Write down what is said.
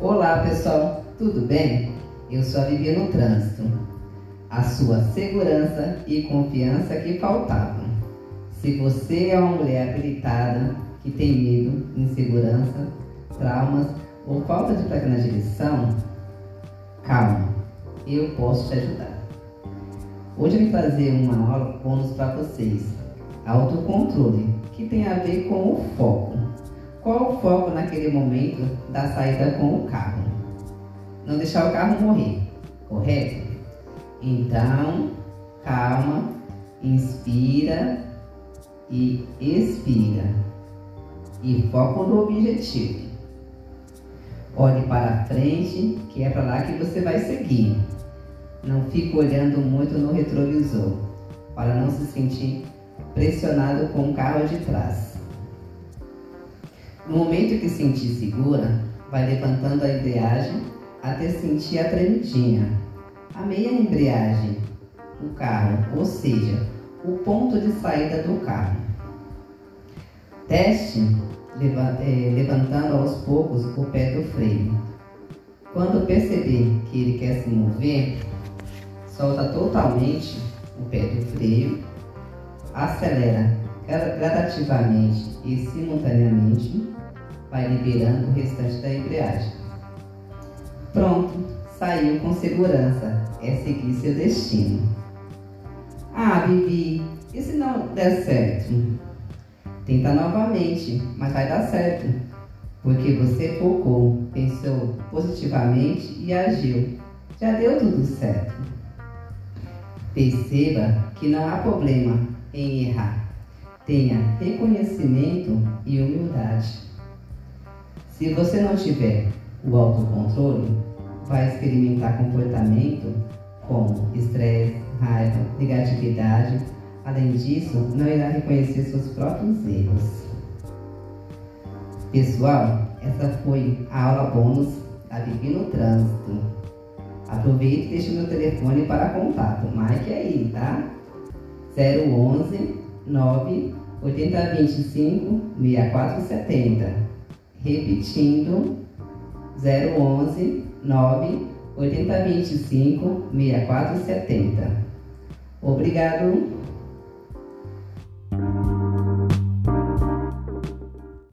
Olá pessoal, tudo bem? Eu sou a Vivi no Trânsito. A sua segurança e confiança que faltavam. Se você é uma mulher habilitada, que tem medo, insegurança, traumas ou falta de prática na direção, calma, eu posso te ajudar. Hoje eu vim trazer uma aula bônus para vocês. Autocontrole, que tem a ver com o foco. Qual o foco naquele momento da saída com o carro? Não deixar o carro morrer, correto? Então, calma, inspira e expira. E foco no objetivo. Olhe para frente, que é para lá que você vai seguir. Não fique olhando muito no retrovisor, para não se sentir pressionado com o carro de trás. No momento que sentir segura, vai levantando a embreagem até sentir a tremidinha. A meia embreagem do carro, ou seja, o ponto de saída do carro. Teste eh, levantando aos poucos o pé do freio. Quando perceber que ele quer se mover, solta totalmente o pé do freio, acelera gradativamente e simultaneamente vai liberando o restante da embreagem. Pronto, saiu com segurança. É seguir seu destino. Ah, Bibi, e se não der certo? Tenta novamente, mas vai dar certo. Porque você focou, pensou positivamente e agiu. Já deu tudo certo. Perceba que não há problema em errar. Tenha reconhecimento e humildade. Se você não tiver o autocontrole, vai experimentar comportamento como estresse, raiva, negatividade. Além disso, não irá reconhecer seus próprios erros. Pessoal, essa foi a aula bônus da Vivi no Trânsito. Aproveite e deixe meu telefone para contato. Marque aí, tá? 011 9 8025 6470. Repetindo, 011 9 8025 6470. Obrigado.